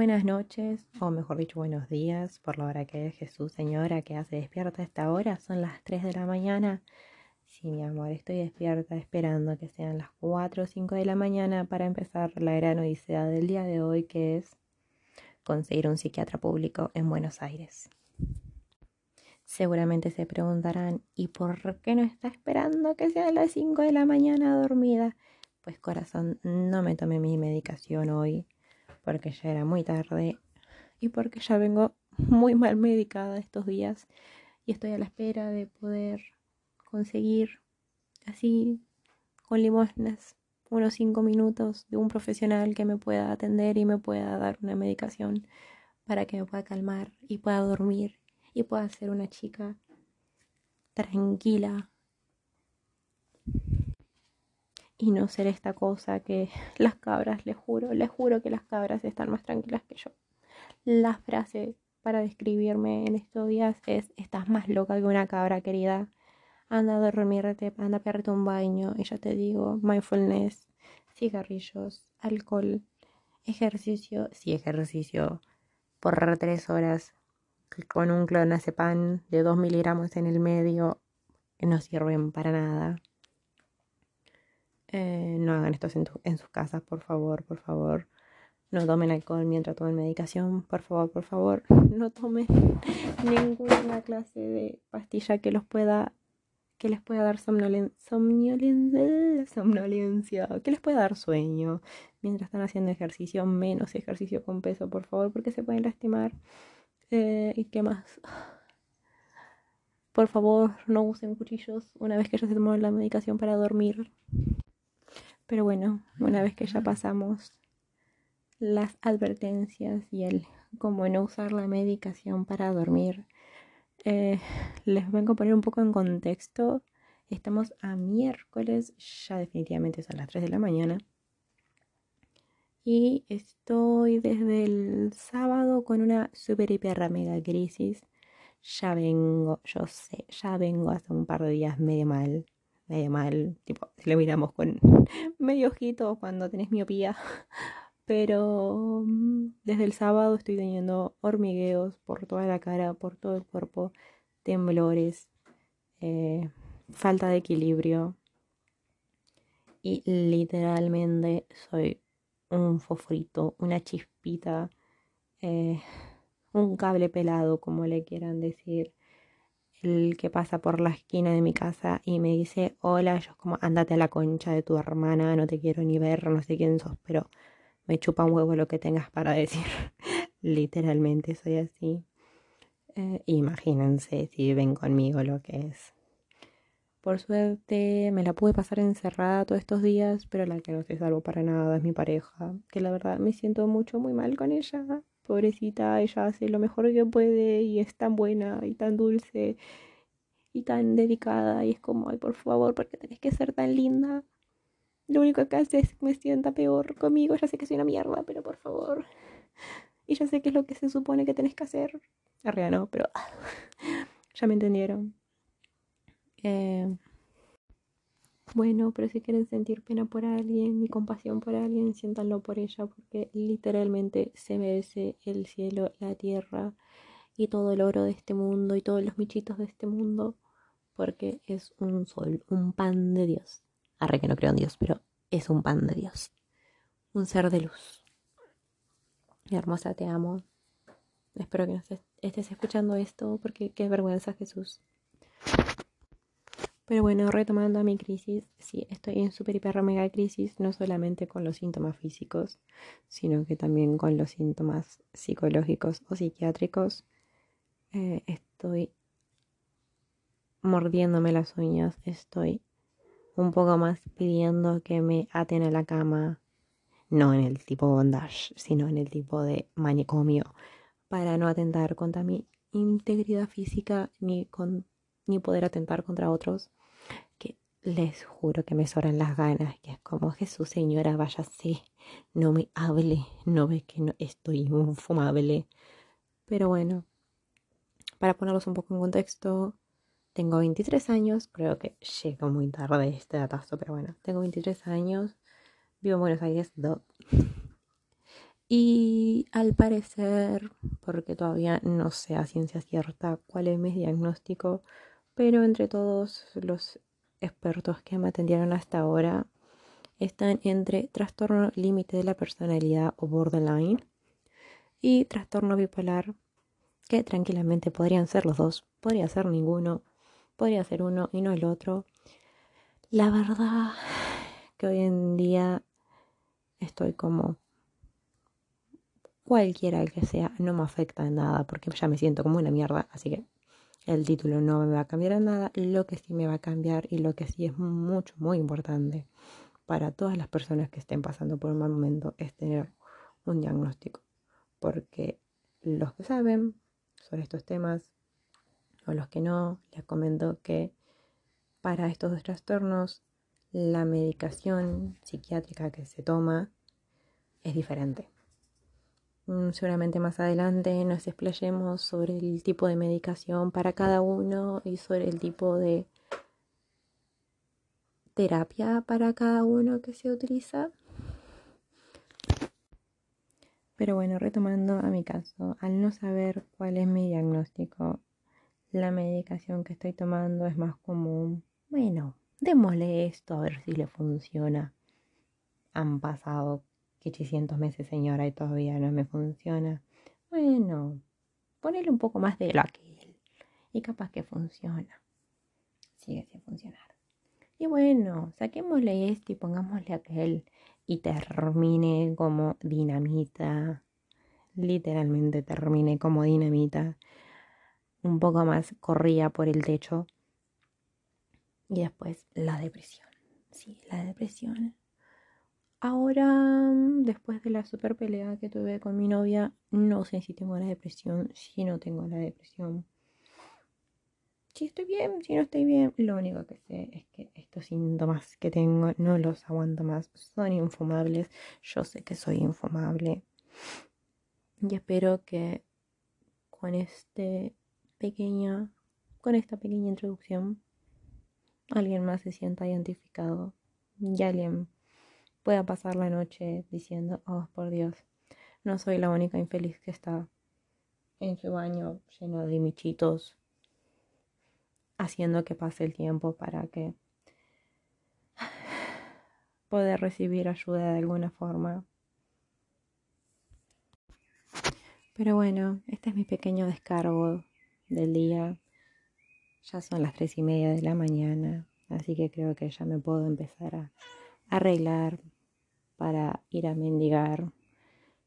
Buenas noches, o mejor dicho, buenos días, por la hora que es Jesús, señora, que hace despierta a esta hora. Son las 3 de la mañana. Sí, mi amor, estoy despierta esperando que sean las 4 o 5 de la mañana para empezar la gran odisea del día de hoy, que es conseguir un psiquiatra público en Buenos Aires. Seguramente se preguntarán, ¿y por qué no está esperando que sean las 5 de la mañana dormida? Pues corazón, no me tomé mi medicación hoy porque ya era muy tarde y porque ya vengo muy mal medicada estos días y estoy a la espera de poder conseguir así con limosnas unos cinco minutos de un profesional que me pueda atender y me pueda dar una medicación para que me pueda calmar y pueda dormir y pueda ser una chica tranquila y no ser esta cosa que las cabras, les juro, les juro que las cabras están más tranquilas que yo. La frase para describirme en estos días es, estás más loca que una cabra querida. Anda a dormirte, anda a pegarte un baño y ya te digo, mindfulness, cigarrillos, alcohol, ejercicio, sí ejercicio, por tres horas con un clonazepam de 2 miligramos en el medio no sirven para nada. Eh, no hagan esto en, sus casas, por favor, por favor. No tomen alcohol mientras tomen medicación, por favor, por favor. No tomen ninguna clase de pastilla que los pueda que les pueda dar somnolencia, somnolencia, que les pueda dar sueño mientras están haciendo ejercicio, menos ejercicio con peso, por favor, porque se pueden lastimar. Eh, ¿Y qué más? Por favor, no usen cuchillos una vez que ya se tomaron la medicación para dormir. Pero bueno, una vez que ya pasamos las advertencias y el cómo no usar la medicación para dormir, eh, les vengo a poner un poco en contexto. Estamos a miércoles, ya definitivamente son las 3 de la mañana. Y estoy desde el sábado con una super hiper mega crisis. Ya vengo, yo sé, ya vengo hace un par de días medio mal medio mal, tipo, si lo miramos con medio ojito cuando tenés miopía. Pero mm, desde el sábado estoy teniendo hormigueos por toda la cara, por todo el cuerpo, temblores, eh, falta de equilibrio. Y literalmente soy un fofrito, una chispita, eh, un cable pelado, como le quieran decir el que pasa por la esquina de mi casa y me dice, hola, yo como, andate a la concha de tu hermana, no te quiero ni ver, no sé quién sos, pero me chupa un huevo lo que tengas para decir. Literalmente soy así. Eh, imagínense si viven conmigo lo que es. Por suerte me la pude pasar encerrada todos estos días, pero la que no se salvo para nada es mi pareja, que la verdad me siento mucho, muy mal con ella pobrecita, ella hace lo mejor que puede y es tan buena y tan dulce y tan dedicada y es como, ay, por favor, porque tenés que ser tan linda. Lo único que hace es que me sienta peor conmigo, ya sé que soy una mierda, pero por favor. Y ya sé qué es lo que se supone que tenés que hacer. Arriba no, pero ya me entendieron. Eh, bueno, pero si quieren sentir pena por alguien y compasión por alguien, siéntanlo por ella, porque literalmente se merece el cielo, la tierra y todo el oro de este mundo y todos los michitos de este mundo, porque es un sol, un pan de Dios. Arre que no creo en Dios, pero es un pan de Dios, un ser de luz. Mi hermosa, te amo. Espero que no estés escuchando esto, porque qué vergüenza, Jesús. Pero bueno, retomando a mi crisis, sí, estoy en super hiper mega crisis, no solamente con los síntomas físicos, sino que también con los síntomas psicológicos o psiquiátricos. Eh, estoy mordiéndome las uñas, estoy un poco más pidiendo que me aten a la cama, no en el tipo bondage, sino en el tipo de manicomio, para no atentar contra mi integridad física ni, con, ni poder atentar contra otros les juro que me sobran las ganas, que es como Jesús, señora, váyase, no me hable, no ve que no estoy infumable. Pero bueno, para ponerlos un poco en contexto, tengo 23 años, creo que llego muy tarde este datazo, pero bueno, tengo 23 años, vivo en Buenos Aires, Y al parecer, porque todavía no sé a ciencia cierta cuál es mi diagnóstico, pero entre todos los expertos que me atendieron hasta ahora están entre trastorno límite de la personalidad o borderline y trastorno bipolar, que tranquilamente podrían ser los dos, podría ser ninguno, podría ser uno y no el otro. La verdad que hoy en día estoy como cualquiera que sea, no me afecta en nada porque ya me siento como una mierda, así que el título no me va a cambiar nada. Lo que sí me va a cambiar y lo que sí es mucho, muy importante para todas las personas que estén pasando por un mal momento es tener un diagnóstico. Porque los que saben sobre estos temas o los que no, les comento que para estos dos trastornos la medicación psiquiátrica que se toma es diferente. Mm, seguramente más adelante nos explayemos sobre el tipo de medicación para cada uno y sobre el tipo de terapia para cada uno que se utiliza. Pero bueno, retomando a mi caso, al no saber cuál es mi diagnóstico, la medicación que estoy tomando es más común. Bueno, démosle esto a ver si le funciona. Han pasado 800 meses, señora, y todavía no me funciona. Bueno, ponele un poco más de lo aquel. Y capaz que funciona. Sigue sin funcionar. Y bueno, saquémosle este y pongámosle aquel. Y termine como dinamita. Literalmente termine como dinamita. Un poco más corría por el techo. Y después la depresión. Sí, la depresión Ahora, mm, después de la super pelea que tuve con mi novia, no sé si tengo la depresión, si no tengo la depresión. Si estoy bien, si no estoy bien, lo único que sé es que estos síntomas que tengo no los aguanto más, son infumables, yo sé que soy infumable. Y espero que con este pequeña, con esta pequeña introducción, alguien más se sienta identificado y alguien pueda pasar la noche diciendo, oh, por Dios, no soy la única infeliz que está en su baño lleno de michitos, haciendo que pase el tiempo para que poder recibir ayuda de alguna forma. Pero bueno, este es mi pequeño descargo del día. Ya son las tres y media de la mañana, así que creo que ya me puedo empezar a arreglar para ir a mendigar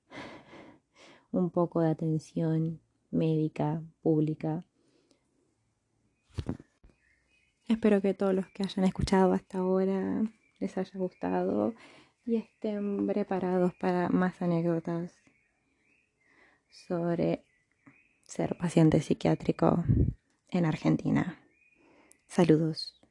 un poco de atención médica pública. Espero que todos los que hayan escuchado hasta ahora les haya gustado y estén preparados para más anécdotas sobre ser paciente psiquiátrico en Argentina. Saludos.